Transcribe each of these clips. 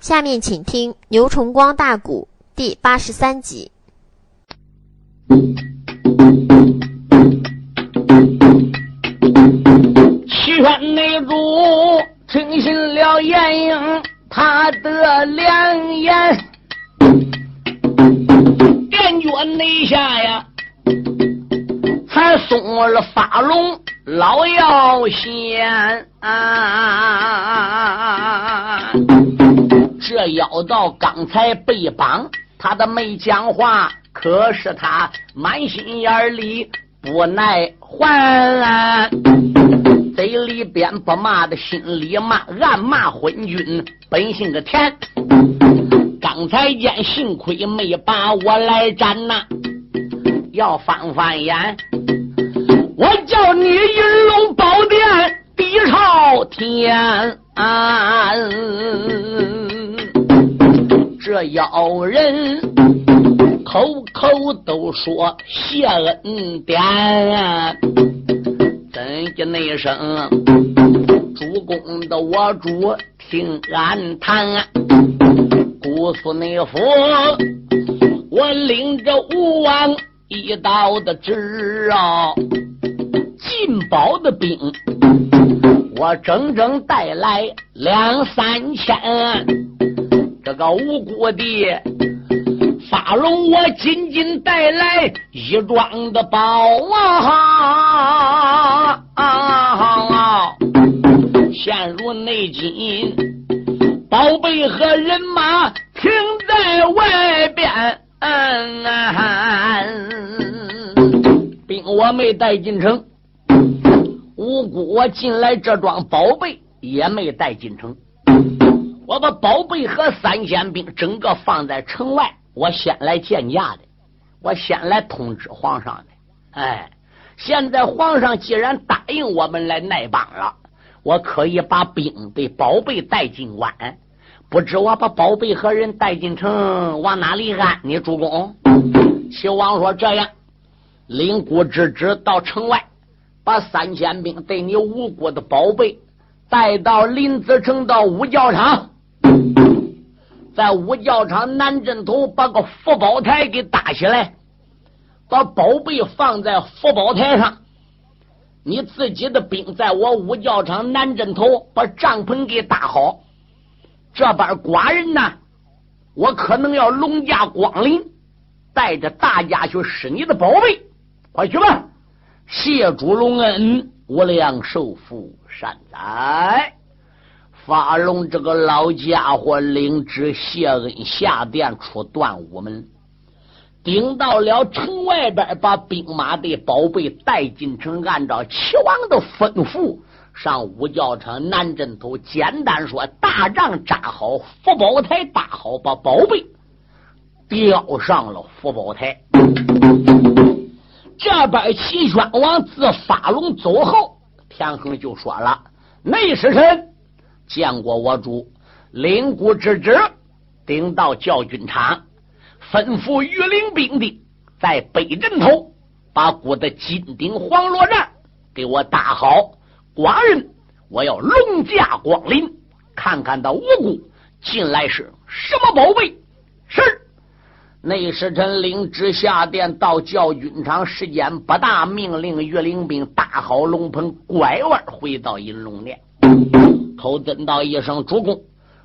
下面请听牛崇光大鼓第八十三集。七圈内主听信了严英他的良言，殿脚内下呀，才松了发龙老妖仙。这妖道刚才被绑，他的没讲话，可是他满心眼里不耐烦，嘴里边不骂的，心里骂，暗骂昏君本性个天。刚才见幸亏没把我来斩呐，要翻翻眼，我叫你银龙宝殿地朝天。这妖人口口都说谢恩典，怎的那声主公的我主听俺谈，姑苏内府我领着吴王一道的旨啊，进宝的兵。我整整带来两三千。这个无辜的发龙，我仅仅带来一庄的宝啊！啊陷入内金，宝贝和人马停在外边，兵我没带进城，无辜我进来这桩宝贝也没带进城。我把宝贝和三千兵整个放在城外，我先来见驾的，我先来通知皇上的。哎，现在皇上既然答应我们来奈帮了，我可以把兵的宝贝带进关。不知我把宝贝和人带进城，往哪里安你？主公，齐王说这样，领谷之职到城外，把三千兵对你无辜的宝贝带到临淄城到五教场。在五教场南镇头把个福宝台给搭起来，把宝贝放在福宝台上。你自己的兵在我五教场南镇头把帐篷给搭好。这边寡人呢，我可能要龙驾光临，带着大家去施你的宝贝。快去吧！谢主隆恩，无量寿福，善哉。发龙这个老家伙领旨谢恩下殿出断武门，顶到了城外边，把兵马的宝贝带进城，按照齐王的吩咐，上五教场南镇头，简单说，大帐扎好，福宝台搭好，把宝贝吊上了福宝台。这边齐宣王自发龙走后，田横就说了：“内侍臣。”见过我主，领谷之职，顶到教军场，吩咐御林兵的在北镇头把谷的金顶黄罗帐给我搭好。寡人我要龙驾光临，看看他无辜进来是什么宝贝。是内侍臣领旨下殿到教军场，时间不大，命令御林兵搭好龙棚，拐弯回到银龙殿。口尊道一声：“主公，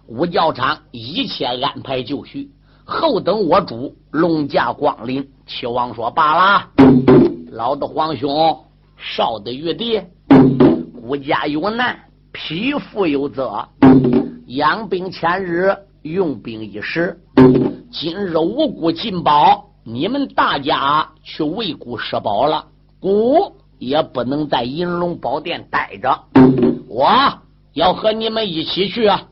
武教场一切安排就绪，后等我主龙驾光临。”齐王说：“罢了，老的皇兄，少的玉帝，孤家有难，匹夫有责，养兵千日，用兵一时。今日无辜进宝，你们大家去为孤施宝了，孤也不能在银龙宝殿待着，我。”要和你们一起去啊！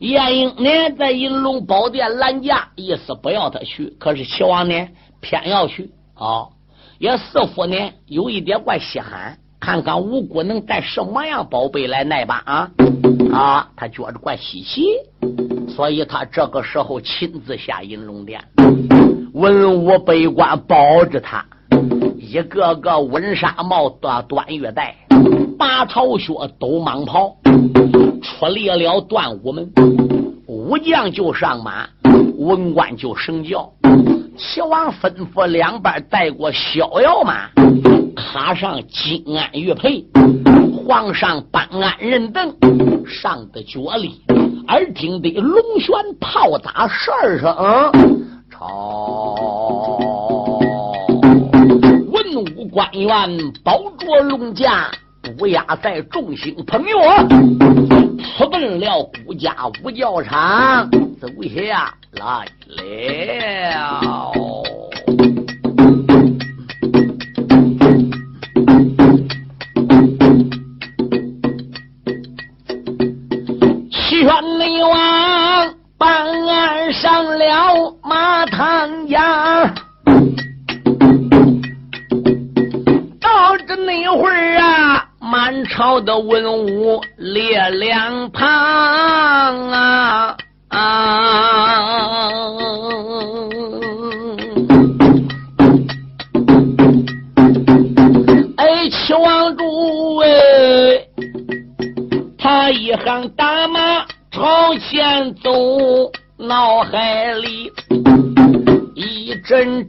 晏婴呢，在银龙宝殿拦驾，意思不要他去。可是齐王呢，偏要去啊！也似乎呢，有一点怪稀罕，看看吴国能带什么样宝贝来奈吧啊！啊，他觉着怪稀奇，所以他这个时候亲自下银龙殿，文武百官保着他，一个个温纱帽、短短月带。拔朝靴，抖蟒袍，出离了断午门。武将就上马，文官就升轿。齐王吩咐两边带过逍遥马，卡上金鞍玉佩。皇上颁鞍人等上的脚里，耳听得龙旋炮打十二声，朝文武官员保着龙驾，不压在众星捧月，出奔了孤家五教场，走下来了。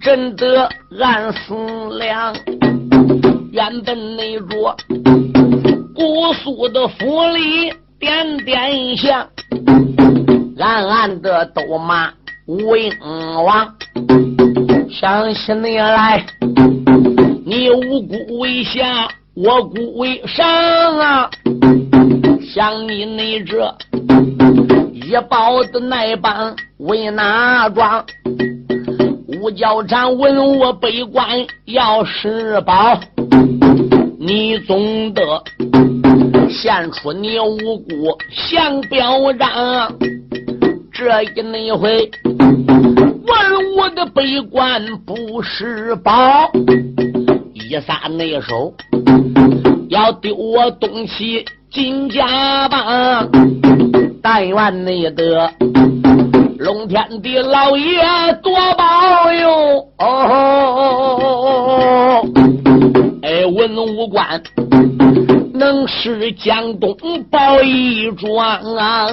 阵阵的暗思量。原本那着姑苏的府里点点香，暗暗的都骂吴英王。想起你来，你无辜为下，我孤为上啊！想你那这。一包的那般为哪桩？五教长问我北关要施宝，你总得献出你无辜相表彰。这一那回问我的北关不施宝，一撒那手要丢我东西金家棒。但愿你得龙天的老爷多保佑哦！哎，文武官能使江东保一桩啊！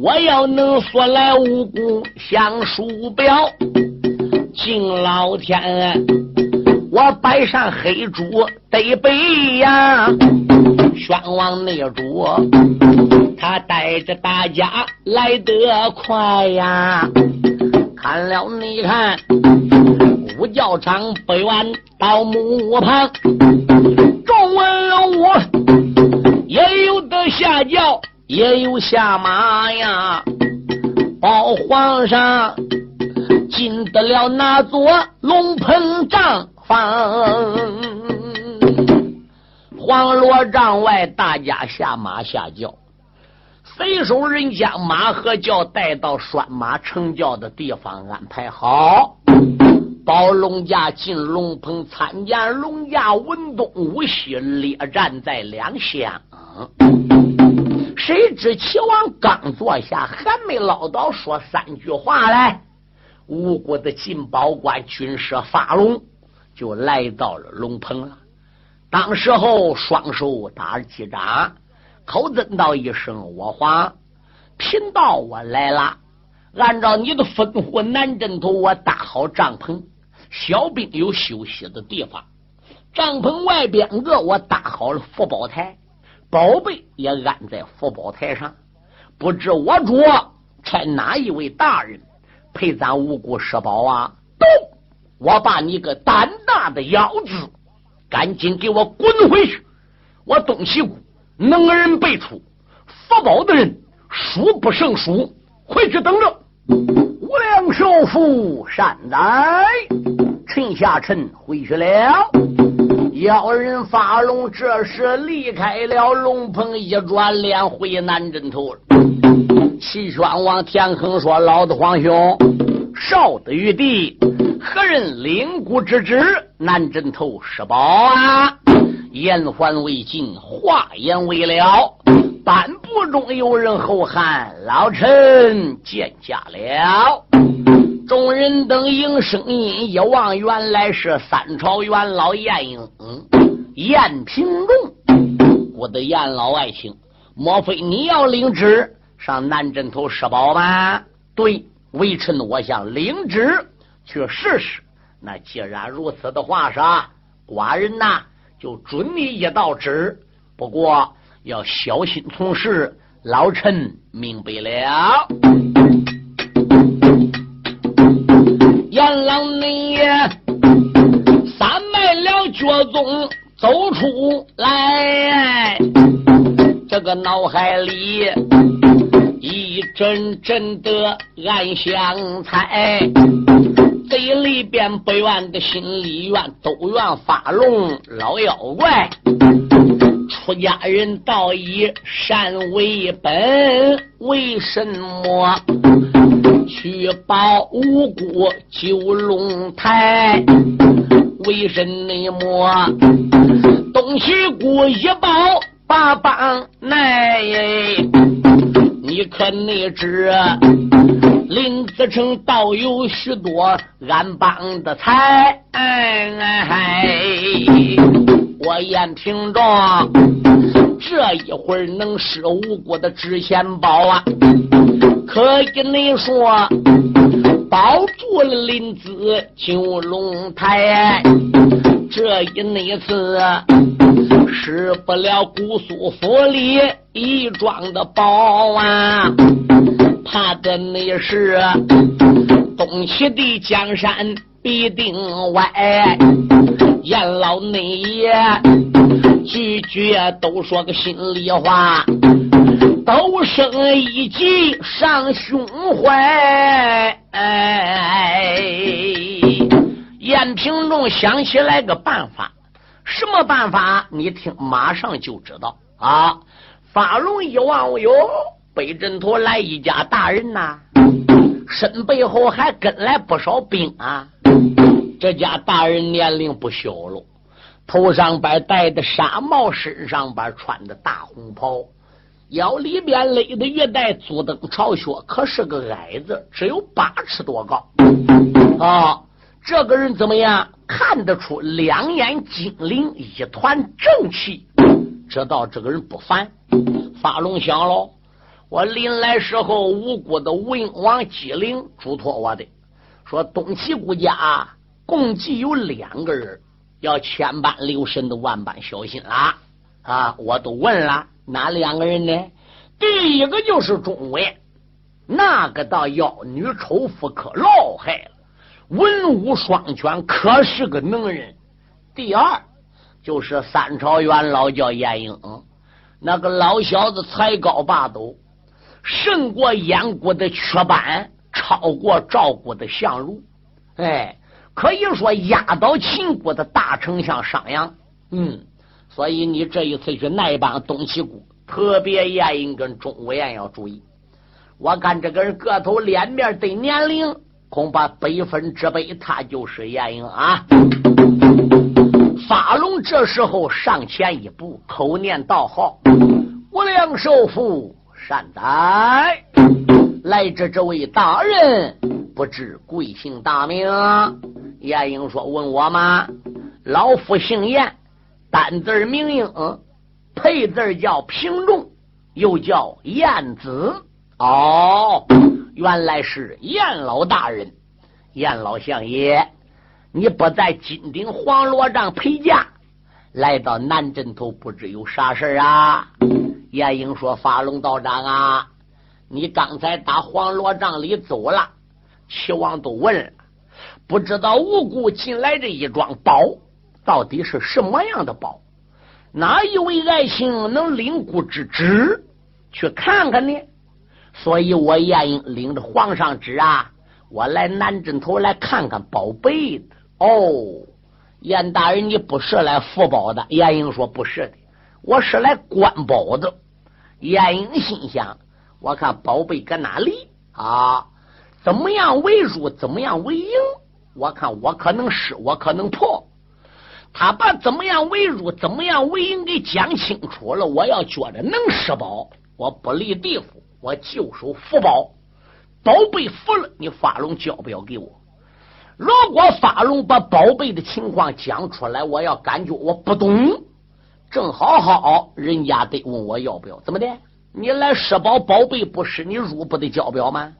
我要能说来无辜向书表，敬老天，我摆上黑猪得背呀！宣王那主。他带着大家来得快呀！看了你看，五教场不远到墓旁，众文龙武也有的下轿，也有下马呀。报皇上进得了那座龙棚帐房，黄罗帐外，大家下马下轿。随手人将马和轿带到拴马成轿的地方安排好，宝龙家进龙棚参见龙家文东武西列站在两厢。谁知齐王刚坐下，还没唠叨说三句话来，吴国的进宝官军师发龙就来到了龙棚了。当时候双手打了几掌。口尊道一声：“我皇，贫道我来了。按照你的吩咐，南镇头我搭好帐篷，小兵有休息的地方。帐篷外边个我搭好了福宝台，宝贝也安在福宝台上。不知我主差哪一位大人陪咱无辜施宝啊？都，我把你个胆大的妖子，赶紧给我滚回去！我东西谷。”能人辈出，福宝的人数不胜数。回去等着。无量寿福善哉！陈下臣回去了。妖人发龙这时离开了龙棚，一转脸回南镇头。齐宣王田横说：“老子皇兄，少的玉帝，何人领孤之职？南镇头施宝啊！”言还未尽，话言未了。半部中有人后喊：“老臣见驾了。”众人等应声音一望，原来是三朝元老晏婴、晏平荣。我的晏老爱卿，莫非你要领旨上南镇头施宝吗？对，微臣我想领旨去试试。那既然如此的话，啥寡人呐就准你一道旨。不过要小心从事。老臣明白了。阎王你三迈了脚踪走出来，这个脑海里一阵阵的暗香猜，嘴里边不愿的心里愿，都愿发龙老妖怪。出家人道以善为本，为什么去保五谷九龙台？为什么东西谷一保八帮奈？你可内知林子城倒有许多安帮的财？哎我燕平庄这一会儿能使无辜的纸钱包啊？可以你说，保住了林子九龙台，这一那次失不了姑苏府里一庄的宝啊！怕的那是东西的江山必定歪。阎老内爷句句都说个心里话，都生一计上胸怀。哎燕平仲想起来个办法，什么办法？你听，马上就知道啊！发龙一望，哟，北镇头来一家大人呐，身背后还跟来不少兵啊。这家大人年龄不小了，头上边戴的纱帽，身上边穿的大红袍，腰里边勒的一带足蹬朝靴，可是个矮子，只有八尺多高。啊，这个人怎么样？看得出两眼精灵，一团正气，知道这个人不凡。发龙想喽，我临来时候，无辜的文王姬陵嘱托我的，说东齐国家啊。共计有两个人，要千般留神的万般小心啦！啊，我都问了，哪两个人呢？第一个就是钟伟，那个到妖女丑妇可老害了，文武双全，可是个能人。第二就是三朝元老叫晏婴，那个老小子才高八斗，胜过燕国的雀斑，超过赵国的相如，哎。可以说压倒秦国的大丞相商鞅，嗯，所以你这一次去那一帮东齐国，特别严应跟钟无艳要注意。我看这个人个头、脸面对年龄，恐怕百分之百他就是晏婴啊。发龙这时候上前一步，口念道号：“无量寿父善哉！来者这位大人，不知贵姓大名？”晏婴说：“问我吗？老夫姓晏，单字名英，配字叫平仲，又叫晏子。哦，原来是晏老大人。晏老相爷，你不在金顶黄罗帐陪驾，来到南镇头，不知有啥事啊？”晏婴说：“发龙道长啊，你刚才打黄罗帐里走了，齐王都问了。”不知道无故进来这一桩宝到底是什么样的宝？哪一位爱卿能领故之旨去看看呢？所以我燕英领着皇上旨啊，我来南镇头来看看宝贝的。哦，燕大人，你不是来福宝的？燕英说不是的，我是来观宝的。燕英心想：我看宝贝搁哪里啊？怎么样为入？怎么样为赢？我看我可能是我可能破，他把怎么样为入，怎么样为赢给讲清楚了。我要觉着能失宝，我不离地府，我就收福宝，宝贝服了，你发龙交不要给我。如果发龙把宝贝的情况讲出来，我要感觉我不懂，正好好人家得问我要不要，怎么的？你来施宝宝贝不施，你入不得交表吗？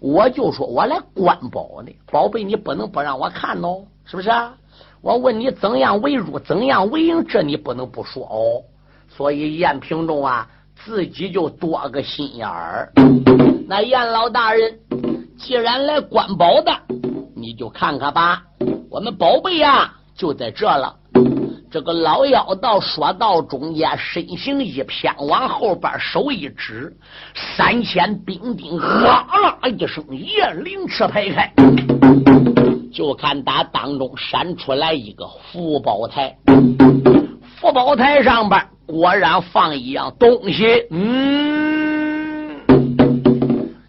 我就说我来观宝呢，宝贝你不能不让我看哦，是不是啊？我问你怎样为入，怎样为营，这你不能不说哦。所以燕平中啊，自己就多个心眼儿。那燕老大人既然来观宝的，你就看看吧。我们宝贝呀，就在这了。这个老妖道说到中间，身形一偏，往后边手一指，三千兵丁哗啦一声，雁翎翅排开，就看打当中闪出来一个福宝台，福宝台上边果然放一样东西，嗯，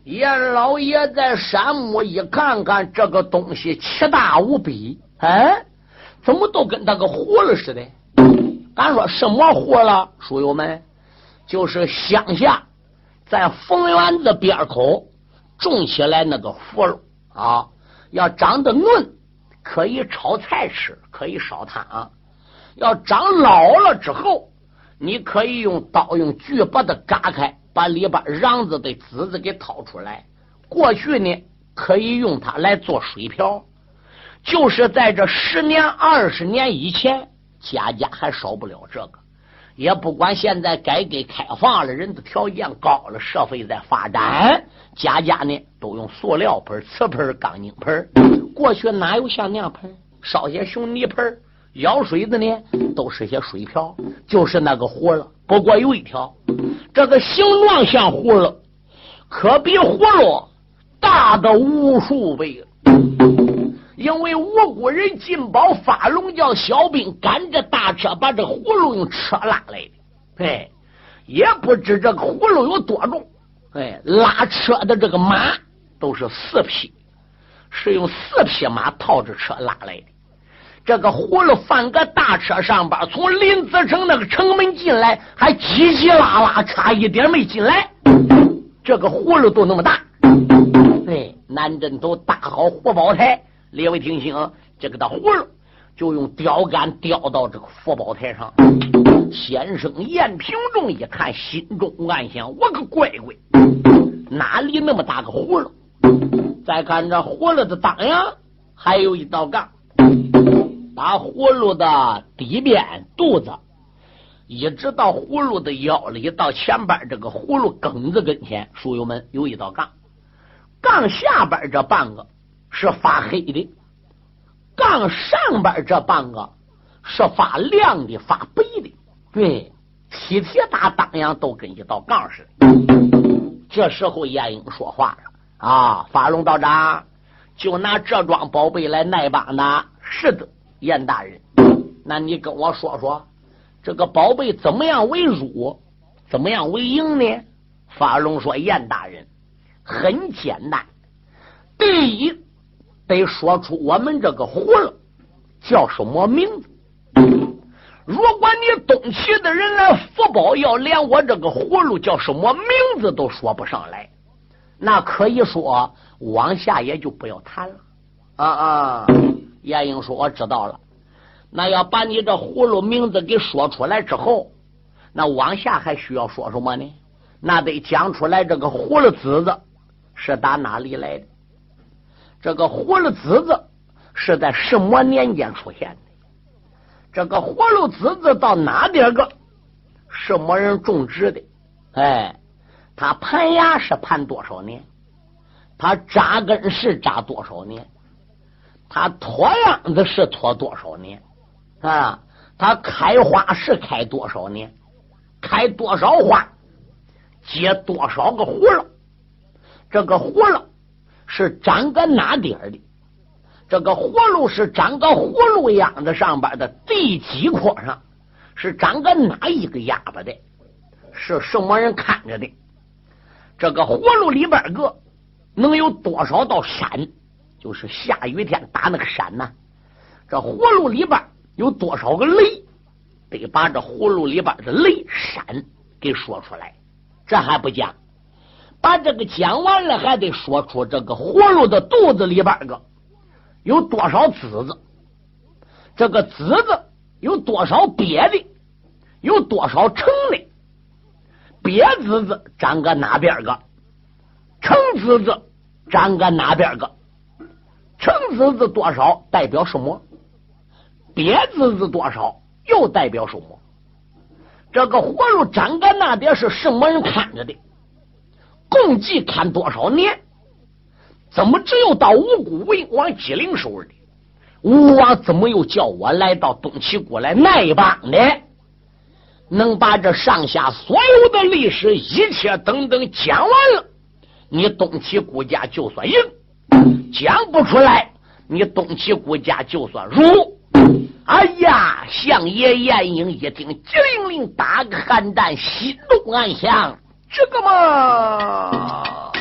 燕老爷在山木一看看这个东西，奇大无比，哎。怎么都跟那个葫芦似的？俺说什么葫芦？书友们，就是乡下在冯园子边口种起来那个葫芦啊，要长得嫩，可以炒菜吃，可以烧汤；要长老了之后，你可以用刀用锯把它嘎开，把里边瓤子的籽子给掏出来。过去呢，可以用它来做水瓢。就是在这十年、二十年以前，家家还少不了这个。也不管现在改革开放了，人的条件高了，社会在发展，家家呢都用塑料盆、瓷盆、钢筋盆。过去哪有像那样盆？烧些熊泥盆，舀水的呢都是些水瓢，就是那个葫芦。不过有一条，这个形状像葫芦，可比葫芦大的无数倍。因为吴国人进宝发龙叫小兵赶着大车把这葫芦用车拉来的，哎，也不知这个葫芦有多重，哎，拉车的这个马都是四匹，是用四匹马套着车拉来的。这个葫芦放个大车上边，从林子城那个城门进来，还叽叽啦啦，差一点没进来。这个葫芦都那么大，哎，南镇都搭好活宝台。列位听清，这个的葫芦就用吊杆吊到这个佛宝台上。先生燕平仲一看，心中暗想：我个乖乖，哪里那么大个葫芦？再看这葫芦的当阳，还有一道杠，把葫芦的底边、肚子，一直到葫芦的腰里，到前边这个葫芦梗子跟前，书友们有一道杠，杠下边这半个。是发黑的，杠上边这半个是发亮的、发白的，对，体铁大当阳都跟一道杠似的。这时候燕英说话了：“啊，法龙道长，就拿这桩宝贝来耐帮的。是的，燕大人，那你跟我说说，这个宝贝怎么样为入，怎么样为营呢？”法龙说：“燕大人，很简单，第一。”得说出我们这个葫芦叫什么名字？如果你东齐的人来福宝，要连我这个葫芦叫什么名字都说不上来，那可以说往下也就不要谈了。啊啊！严英说：“我知道了。那要把你这葫芦名字给说出来之后，那往下还需要说什么呢？那得讲出来这个葫芦籽子是打哪里来的。”这个葫芦籽子是在什么年间出现的？这个葫芦籽子到哪点个什么人种植的？哎，它盘芽是盘多少年？它扎根是扎多少年？它脱秧子是脱多少年？啊，它开花是开多少年？开多少花？结多少个葫芦？这个葫芦。是长个哪点的？这个葫芦是长个葫芦秧子上边的第几棵上？是长个哪一个哑巴的？是什么人看着的？这个葫芦里边个能有多少道山？就是下雨天打那个闪呢？这葫芦里边有多少个雷？得把这葫芦里边的雷闪给说出来。这还不讲。把这个讲完了，还得说出这个葫芦的肚子里边个有多少籽子，这个籽子有多少瘪的，有多少成的，鳖子子长个哪边个？成子子长个哪边个？成子子多少代表什么？别子子多少又代表什么？这个活路长个那边是什么人看着的？共计看多少年？怎么只有到五谷为王姬陵手里？吴王怎么又叫我来到东齐国来那一帮呢？能把这上下所有的历史一切等等讲完了，你东齐国家就算赢；讲不出来，你东齐国家就算输。哎呀，相爷晏婴一听，机灵灵打个寒战，心中暗想：这个嘛。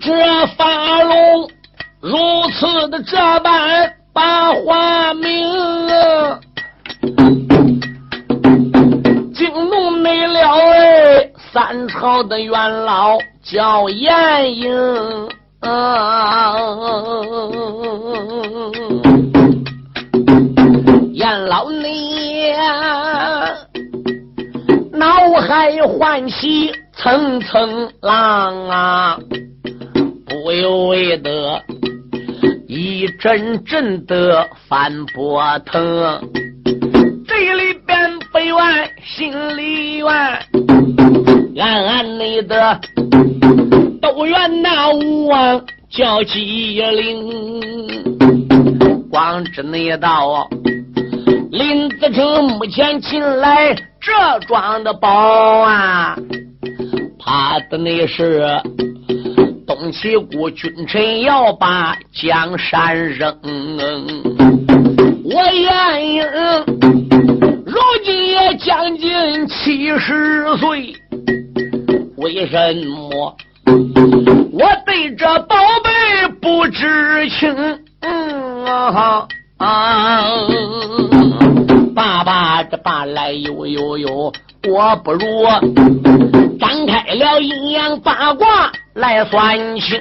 这法龙如此的这般把话明了，三朝的元老叫晏婴，晏老你脑海唤起层层浪啊！不由为得一阵阵的翻波腾，这里边不怨，心里怨，暗暗内的都怨那吴王叫机灵，光知那道林子成目前进来这桩的宝啊，怕的那是。东齐国君臣要把江山扔，我晏婴如今也将近七十岁，为什么我对这宝贝不知情？啊啊！爸爸，这爸来呦呦呦，我不如展开了阴阳八卦。来算清，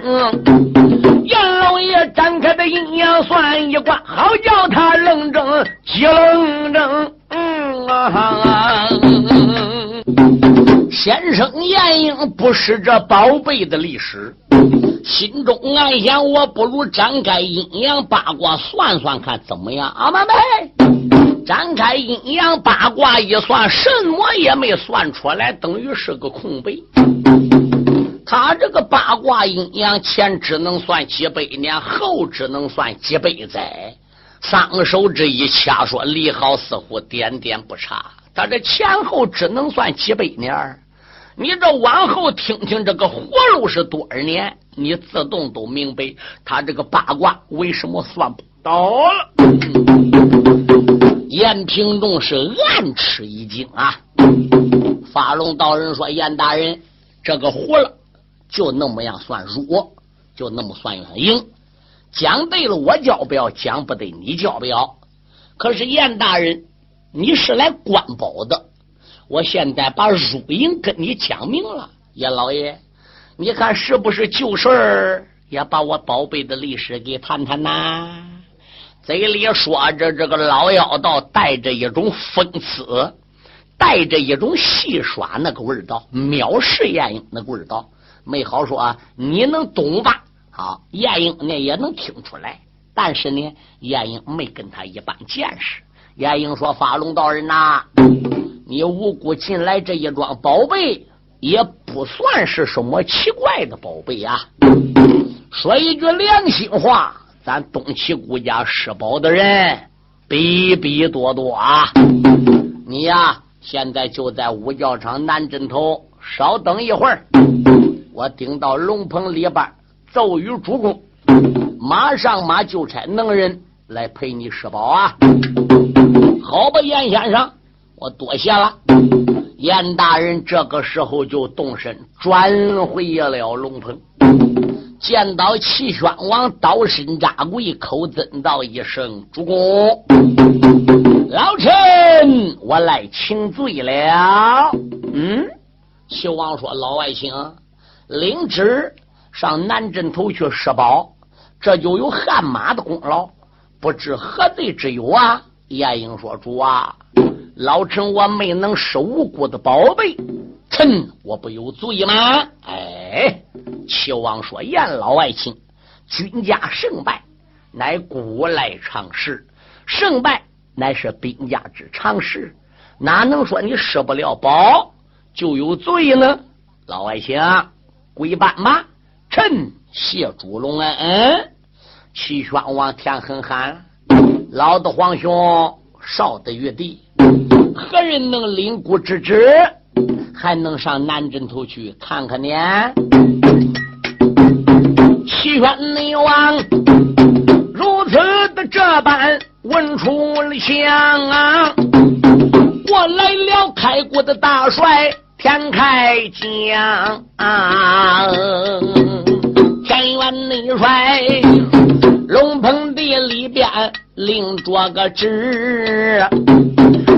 阎老爷展开的阴阳算一卦，好叫他愣怔，急愣怔。嗯啊，先生晏婴不识这宝贝的历史，心中暗想：我不如展开阴阳八卦算算看怎么样？啊，妹妹，展开阴阳八卦一算，什么也没算出来，等于是个空白。他这个八卦阴阳前只能算几百年，后只能算几百载。双手这一掐，说李好似乎点点不差。他这前后只能算几百年你这往后听听这个活路是多少年，你自动都明白他这个八卦为什么算不到了。严平仲是暗吃一惊啊！法龙道人说：“严大人，这个活了。”就那么样算弱，就那么算赢。讲对了，我教不要；讲不对，你教不要。可是严大人，你是来关宝的，我现在把输赢跟你讲明了。严老爷，你看是不是旧事儿？也把我宝贝的历史给谈谈呐？嘴里说着，这个老妖道带着一种讽刺，带着一种戏耍那个味道，藐视严英那个味道。没好说，你能懂吧？好，晏婴呢也能听出来，但是呢，晏婴没跟他一般见识。晏婴说：“法龙道人呐，你无辜进来这一桩宝贝，也不算是什么奇怪的宝贝啊。说一句良心话，咱东齐国家失宝的人比比多多啊。你呀，现在就在五教场南镇头，稍等一会儿。”我顶到龙棚里边，奏与主公，马上马就差能人来陪你施宝啊！好吧，严先生，我多谢了。严大人这个时候就动身转回了龙棚，见到齐宣王刀身扎跪，口尊道一声：“主公，老臣我来请罪了。”嗯，齐王说：“老外请。”领旨上南镇头去施宝，这就有汗马的功劳，不知何罪之有啊！晏婴说：“主啊，老臣我没能失无辜的宝贝，臣我不有罪吗？”哎，齐王说：“燕老爱卿，君家胜败乃古来常事，胜败乃是兵家之常事，哪能说你失不了宝就有罪呢？”老爱卿，跪拜吧，臣谢主隆恩。齐宣王天很寒：“老的皇兄，少的玉帝，何人能领孤之职，还能上南镇头去看看呢？”齐宣内王如此的这般问出了相啊！我来了，开国的大帅田开疆啊！田元内帅。龙鹏地里边领着个旨，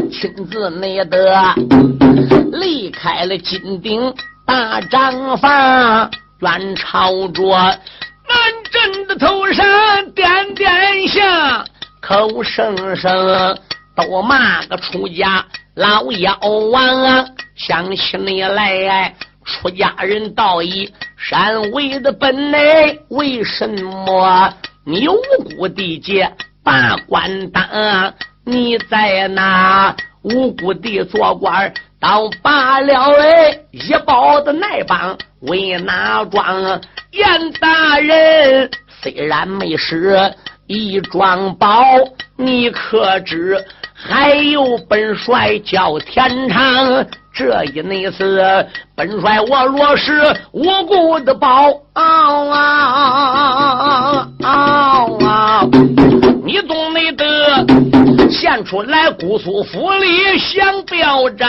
亲自内得离开了金顶大帐房，远朝着南镇的头上点点下，口声声都骂个出家老妖王啊！想起你来，出家人道义山为的本来为什么？你无辜地界把官当，你在那无辜地做官当罢了哎！一包的内帮为哪桩？严大人虽然没失一桩宝，你可知还有本帅叫天长？这一内次，本帅我若是无辜的报啊啊啊啊！你总没得献出来姑苏府里想表彰！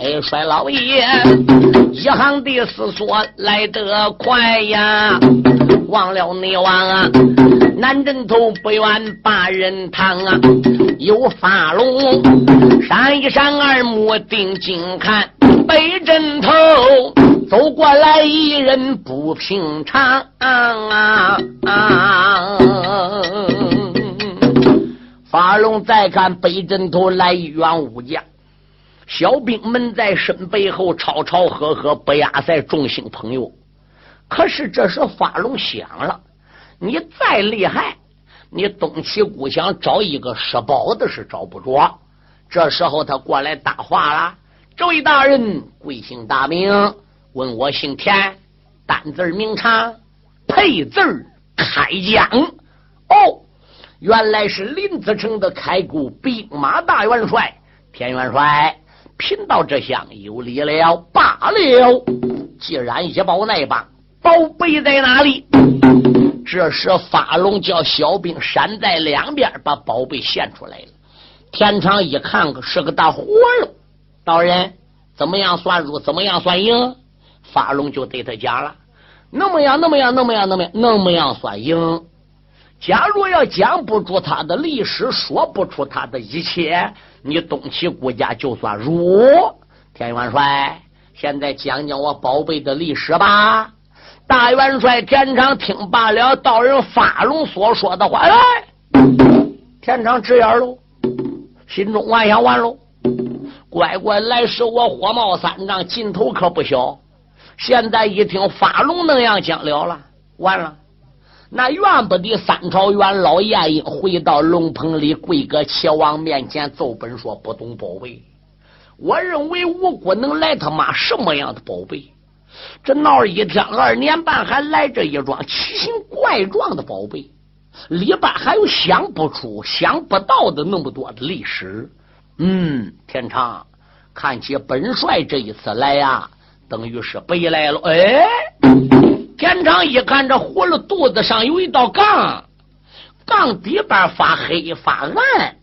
哎，帅老爷，一行的思索来得快呀！忘了你王啊，南镇头不远八人堂啊，有发龙，闪一闪二目定睛看，北镇头走过来一人不平常啊！发龙再看北镇头来一员武将，小兵们在身背后吵吵喝喝，不亚在众星朋友。可是这时发龙想了，你再厉害，你东齐故乡找一个失宝的是找不着。这时候他过来搭话了：“这位大人贵姓大名？问我姓田，单字名长，配字开疆。哦，原来是林子成的开国兵马大元帅田元帅。贫道这厢有礼了，罢了。既然一包那帮。”宝贝在哪里？这时发龙叫小兵闪在两边，把宝贝献出来了。田长一看，是个大活喽。道人怎么样算输？怎么样算赢？发龙就对他讲了：那么样，那么样，那么样，那么样，那么样算赢。假如要讲不出他的历史，说不出他的一切，你东齐国家就算输。田元帅，现在讲讲我宝贝的历史吧。大元帅田长听罢了道人发龙所说的话，哎，田长直眼喽，心中暗想：完喽，乖乖来时我火冒三丈，劲头可不小。现在一听发龙那样讲了了，完了，那怨不得三朝元老晏婴回到龙棚里跪搁齐王面前奏本说不懂宝贝。我认为吴国能来他妈什么样的宝贝？这闹一天二年半，还来这一桩奇形怪状的宝贝，里边还有想不出、想不到的那么多的历史。嗯，天长，看起本帅这一次来呀，等于是白来了。哎，天长一看，这葫芦肚子上有一道杠，杠底边发黑发暗，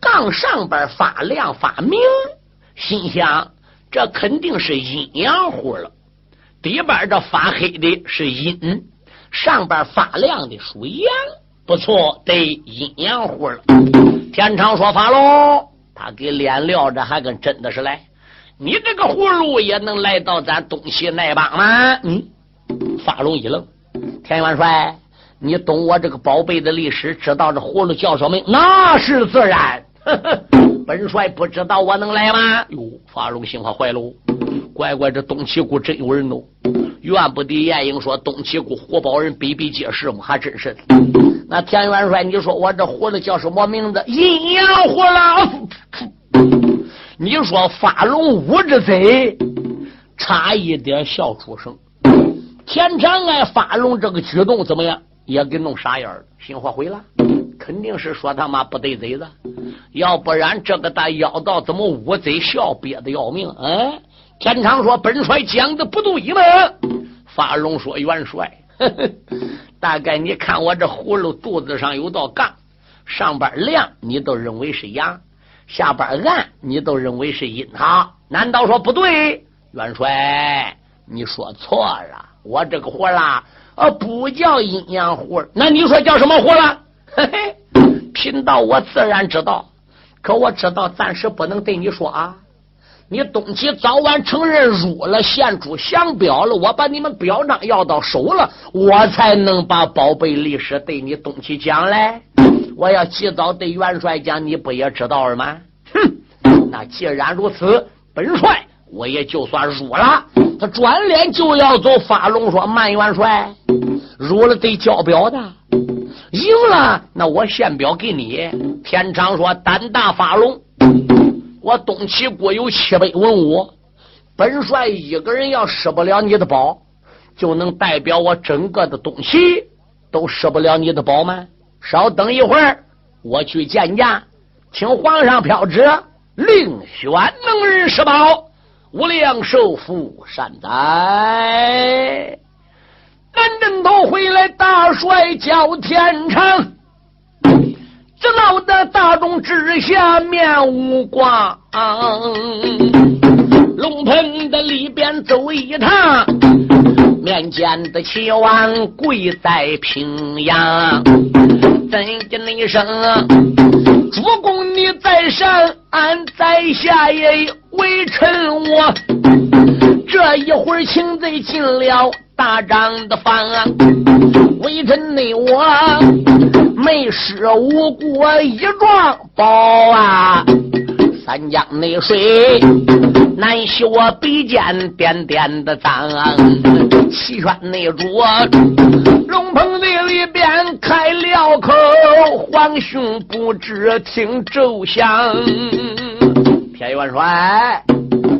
杠上边发亮发明，心想这肯定是阴阳葫芦。底边这发黑的是阴，上边发亮的属阳，不错，得阴阳葫芦。天长说法喽，他给脸撂着，还跟真的是来。你这个葫芦也能来到咱东西那帮吗？嗯，发龙一愣，田元帅，你懂我这个宝贝的历史，知道这葫芦叫什么？那是自然。本帅不知道我能来吗？哟，法龙心话坏喽！乖乖，这东齐谷真有人哦！怨不得晏婴说东齐谷活宝人比比皆是嘛，还真是。那田元帅，你说我这葫芦叫什么名字？阴阳葫芦。你说发龙五只贼，差一点笑出声。田长安发龙这个举动怎么样？也给弄傻眼了，心话毁了。肯定是说他妈不对贼子，要不然这个大妖道怎么捂嘴笑憋得要命？嗯，天长说本帅讲的不对吗？发龙说元帅，大概你看我这葫芦肚子上有道杠，上边亮你都认为是阳，下边暗你都认为是阴，哈？难道说不对？元帅，你说错了，我这个活啦，呃，不叫阴阳活，那你说叫什么活了？嘿嘿，贫道我自然知道，可我知道暂时不能对你说啊。你东齐早晚承认入了献出降表了，我把你们表彰要到手了，我才能把宝贝历史对你东齐讲嘞。我要及早对元帅讲，你不也知道了吗？哼，那既然如此，本帅我也就算入了。他转脸就要走，发龙说：“慢元帅，入了得交表的。”赢了，那我献表给你。天长说：“胆大发龙，我东齐国有七百文武，本帅一个人要失不了你的宝，就能代表我整个的东齐都失不了你的宝吗？稍等一会儿，我去见驾，请皇上飘旨，另选能人施宝，无量寿福善哉。”南镇头回来，大帅叫天长，这闹得大众之下面无光。龙棚的里边走一趟，面见的齐王跪在平阳，怎的那声？主公你在上，俺在下也微臣我。这一会儿，擒贼进了。大帐的房，微臣内我没失无辜，一状宝啊！三江内水难修我笔尖点点的脏，七圈内主龙棚内里边开了口，皇兄不知听奏响。田元帅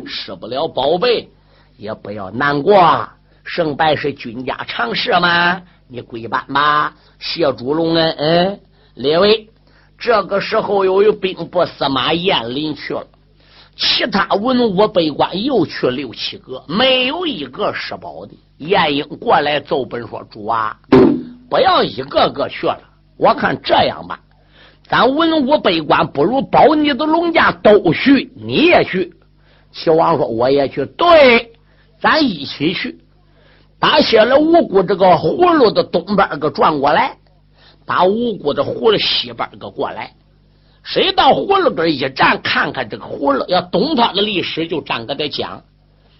失不了宝贝，也不要难过。胜败是君家常事嘛？你归班吧，谢主隆恩。嗯，列位，这个时候由于兵部司马彦林去了，其他文武百官又去六七个，没有一个失保的。晏婴过来奏本说：“主啊，不要一个个去了，我看这样吧，咱文武百官不如保你的龙家都去，你也去。”齐王说：“我也去。”对，咱一起去。打下了五谷这个葫芦的东边个转过来，打五谷的葫芦西边个过来。谁到葫芦根一站，看看这个葫芦，要懂他的历史就站搁这讲；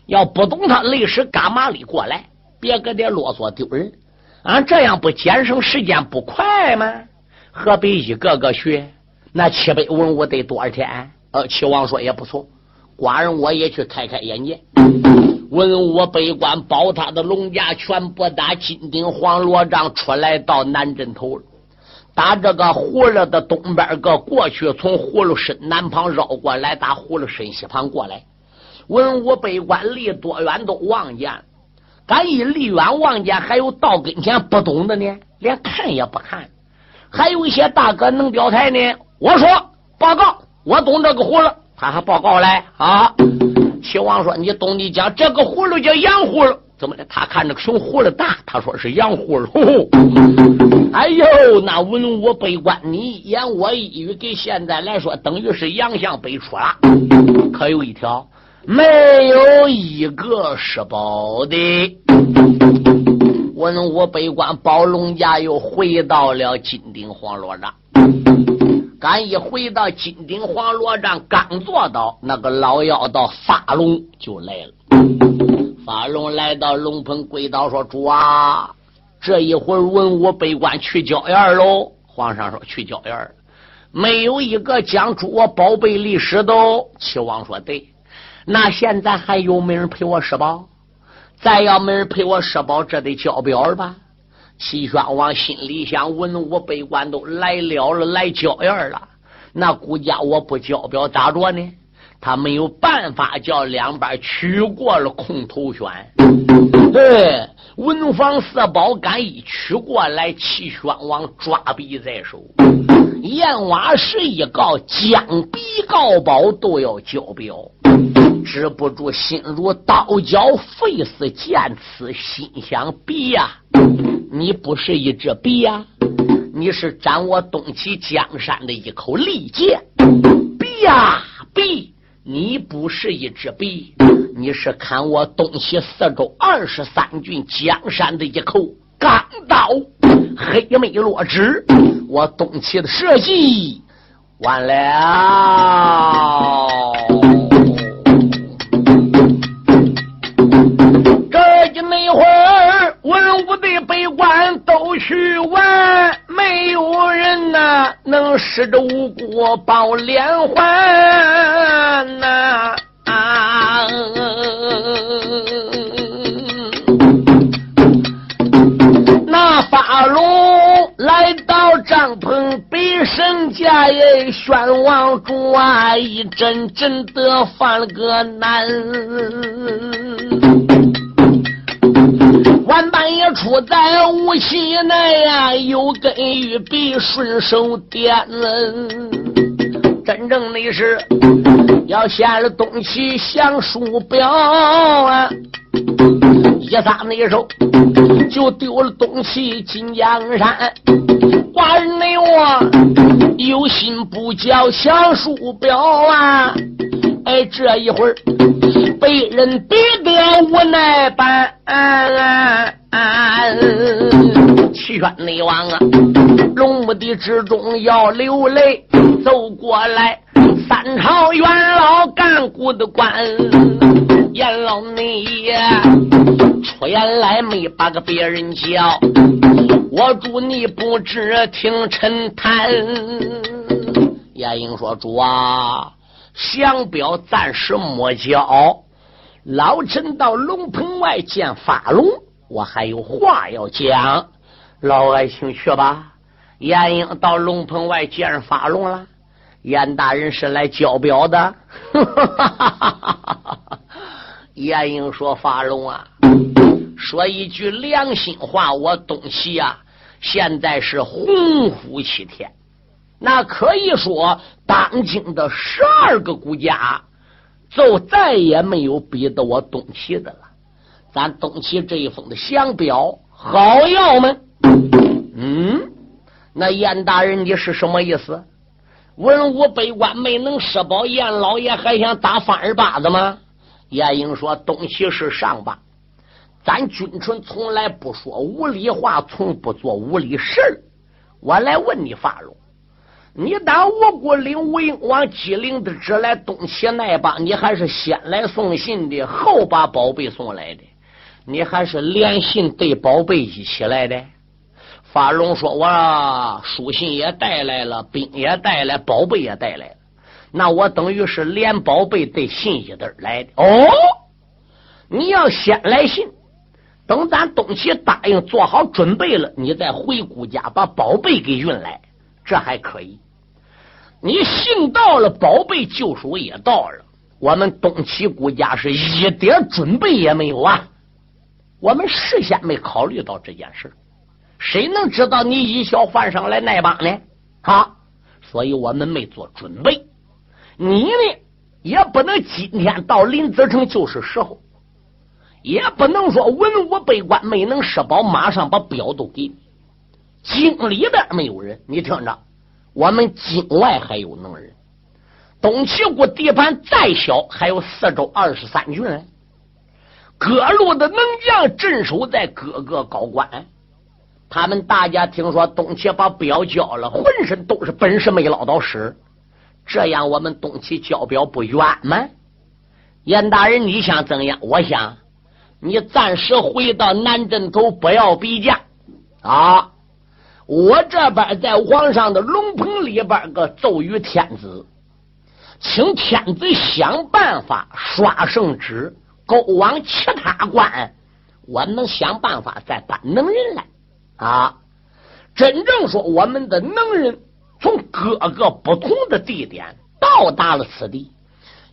要不懂他历史，干嘛里过来？别搁这啰嗦丢人。俺这样不节省时间不快吗？河北一个个去？那七百文武得多少天？呃，齐王说也不错，寡人我也去开开眼界。文武百官保他的龙家，全部打金顶黄罗帐出来到南镇头了。打这个葫芦的东边个过去，从葫芦身南旁绕过来，打葫芦身西旁过来。文武百官离多远都望见，敢一离远望见，还有到跟前不懂的呢，连看也不看。还有一些大哥能表态呢。我说报告，我懂这个葫芦，他还报告来啊。齐王说：“你懂？你讲这个葫芦叫洋葫芦，怎么的？他看这个熊葫芦大，他说是洋葫芦。哎呦，那文武百官你言我一语，给现在来说等于是洋相辈出了。可有一条，没有一个是宝的。文武百官保龙家又回到了金顶黄罗帐。”俺一回到金顶黄罗帐，刚坐到那个老妖道法龙就来了。法龙来到龙棚跪倒说：“主啊，这一会儿文武百官去郊院喽。皇上说去郊院没有一个讲出我宝贝历史的。齐王说对。那现在还有没人陪我施宝？再要没人陪我施宝，这得交表了吧？齐宣王心里想：文武百官都来了了，来交院了。那孤家我不交表咋着呢？他没有办法叫两边取过了空头轩。对，文房四宝敢一取过来，齐宣王抓笔在手。燕瓦石一告，将笔告宝都要交表。止不住心如刀绞，费似剑刺，心想：笔呀，你不是一支笔呀，你是斩我东齐江山的一口利剑。笔呀，笔，你不是一支笔，你是砍我东西四周二十三郡江山的一口钢刀。黑眉落纸，我东齐的社稷完了。这一会儿，文武的百官去玩，没有人呐能使着五谷报连环呐！啊！那法龙来到帐篷，北神家也宣王主啊，一阵阵的犯了个难。晚半夜出在无锡内呀，有根玉璧顺手点。真正的是要下了东西降书表啊，一撒那手就丢了东西进江山。寡人内我有心不叫降书表啊，哎，这一会儿。被人逼得无奈般，齐宣内王啊，龙目的之中要流泪，走过来，三朝元老干股的官，阎老内出言来没把个别人叫，我祝你不知听臣谈。晏婴说：“主啊，降表暂时莫交。”老臣到龙棚外见法龙，我还有话要讲。老爱卿去吧。晏婴到龙棚外见法龙了。严大人是来交表的。晏婴说：“法龙啊，说一句良心话，我东西啊，现在是鸿福齐天，那可以说当今的十二个国家。”就再也没有逼得我东齐的了。咱东齐这一封的降表好要吗？嗯，那燕大人你是什么意思？文武百官没能施保，燕老爷还想打翻二八子吗？晏婴说：“东齐是上吧，咱君臣从来不说无理话，从不做无理事我来问你，法荣。你当我国领吴英王姬陵的旨来东齐那帮，你还是先来送信的，后把宝贝送来的？你还是连信带宝贝一起来的？法龙说：“我书信也带来了，兵也带来，宝贝也带来了。那我等于是连宝贝带信一对来的。哦，你要先来信，等咱东齐答应做好准备了，你再回顾家把宝贝给运来，这还可以。”你信到了，宝贝救赎也到了，我们东齐国家是一点准备也没有啊！我们事先没考虑到这件事，谁能知道你一笑换上来那帮呢？啊！所以我们没做准备。你呢，也不能今天到临子城就是时候，也不能说文武百官没能施保，马上把表都给你。京里边没有人，你听着。我们境外还有能人，东齐国地盘再小，还有四周二十三郡，各路的能将镇守在各个高官。他们大家听说东齐把表交了，浑身都是本事，没捞到使。这样我们东齐交表不冤吗？严大人，你想怎样？我想你暂时回到南镇头，不要比价。啊，我这边在皇上的龙棚里边个奏于天子，请天子想办法刷圣旨，勾往其他关，我们想办法再搬能人来啊。真正说我们的能人从各个不同的地点到达了此地，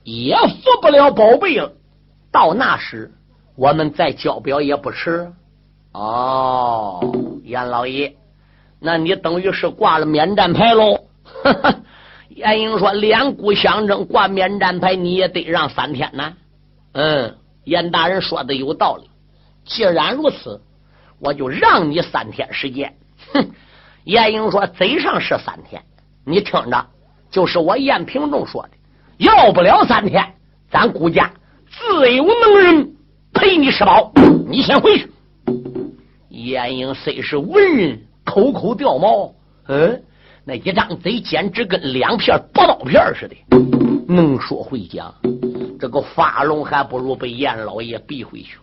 也服不了宝贝了。到那时，我们再交表也不迟。哦，严老爷，那你等于是挂了免战牌喽？严英说：“两股相争，挂免战牌，你也得让三天呢。”嗯，严大人说的有道理。既然如此，我就让你三天时间。哼，严英说：“嘴上是三天，你听着，就是我燕平仲说的，要不了三天，咱顾家自有能人陪你吃饱。你先回去。”严英虽是文人，口口掉毛，嗯，那一张嘴简直跟两片薄刀片似的，能说会讲。这个发龙还不如被严老爷逼回去。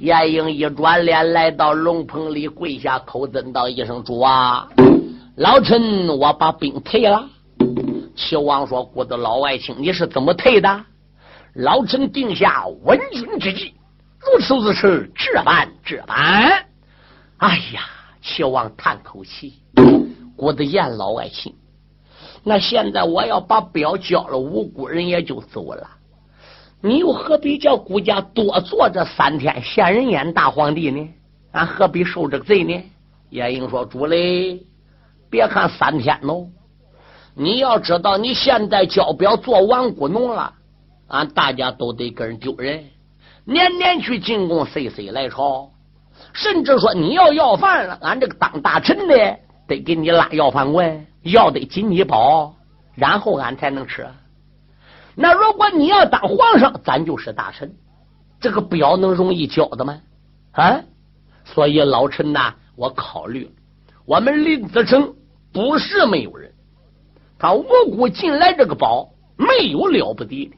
严英一转脸来到龙棚里，跪下口尊道一声：“主啊，老臣我把兵退了。”齐王说：“我的老外卿，你是怎么退的？”老臣定下稳军之计，如此如此，这般这般。哎呀，齐王叹口气：“我的严老爱卿，那现在我要把表交了，无辜人也就走了。”你又何必叫顾家多做这三天闲人眼大皇帝呢？俺何必受这罪呢？晏婴说：“主嘞，别看三天喽，你要知道，你现在交表做王姑农了，俺大家都得跟人丢人。年年去进贡，岁岁来朝，甚至说你要要饭了，俺这个当大臣的得给你拉要饭碗，要得紧你饱，然后俺才能吃。”那如果你要当皇上，咱就是大臣，这个表能容易交的吗？啊！所以老臣呐，我考虑，我们林子成不是没有人，他无辜进来这个宝没有了不得的。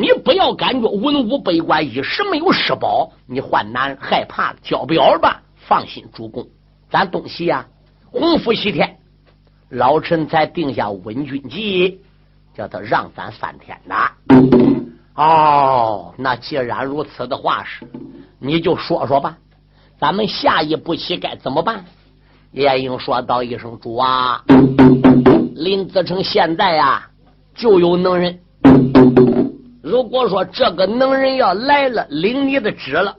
你不要感觉文武百官一时没有失宝，你患难害怕交不了吧。放心，主公，咱东西呀，洪福西天，老臣才定下稳军计。叫他让咱三天的哦，那既然如此的话是，你就说说吧，咱们下一步棋该怎么办？晏婴说道一声：“主啊，林子成现在呀就有能人，如果说这个能人要来了，领你的旨了，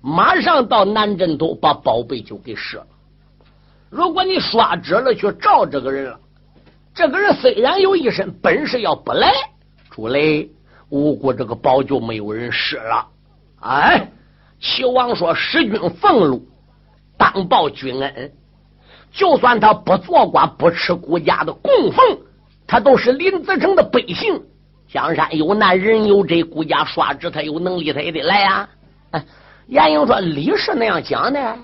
马上到南镇都把宝贝就给射了。如果你刷旨了去找这个人了。”这个人虽然有一身本事，要不来，主雷无辜这个宝就没有人施了。哎，齐王说：“使君俸禄，当报君恩。就算他不做官，不吃国家的供奉，他都是林子城的百姓。江山有难，人有责，国家刷旨，他有能力，他也得来呀。”哎严英说：“理是那样讲的，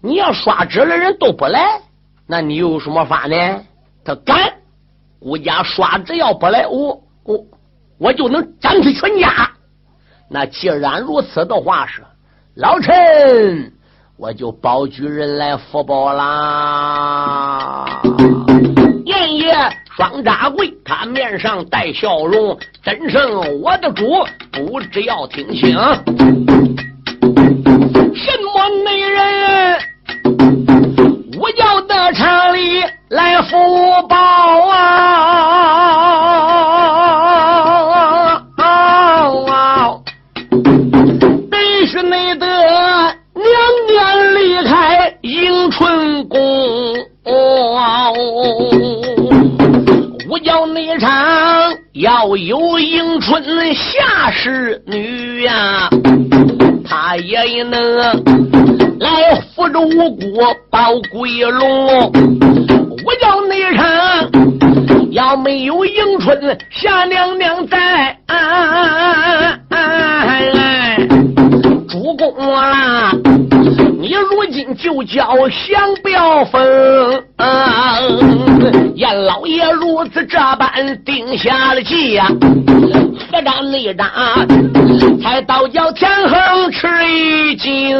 你要刷旨的人都不来，那你有什么法呢？他敢。”顾家刷只要不来，我我我就能斩他全家。那既然如此的话，是老臣我就保举人来福报啦。严爷双扎跪，他面上带笑容，真声我的主，不知要听清，什么内人？我要的城里来福报啊！要有迎春下士女呀，他也能。来扶着五谷保归龙，我叫内场，要没有迎春夏娘娘在，主公啊，你如今就叫降表封，严老爷如此这般定下了计呀。何战内战，才倒叫天横吃一惊。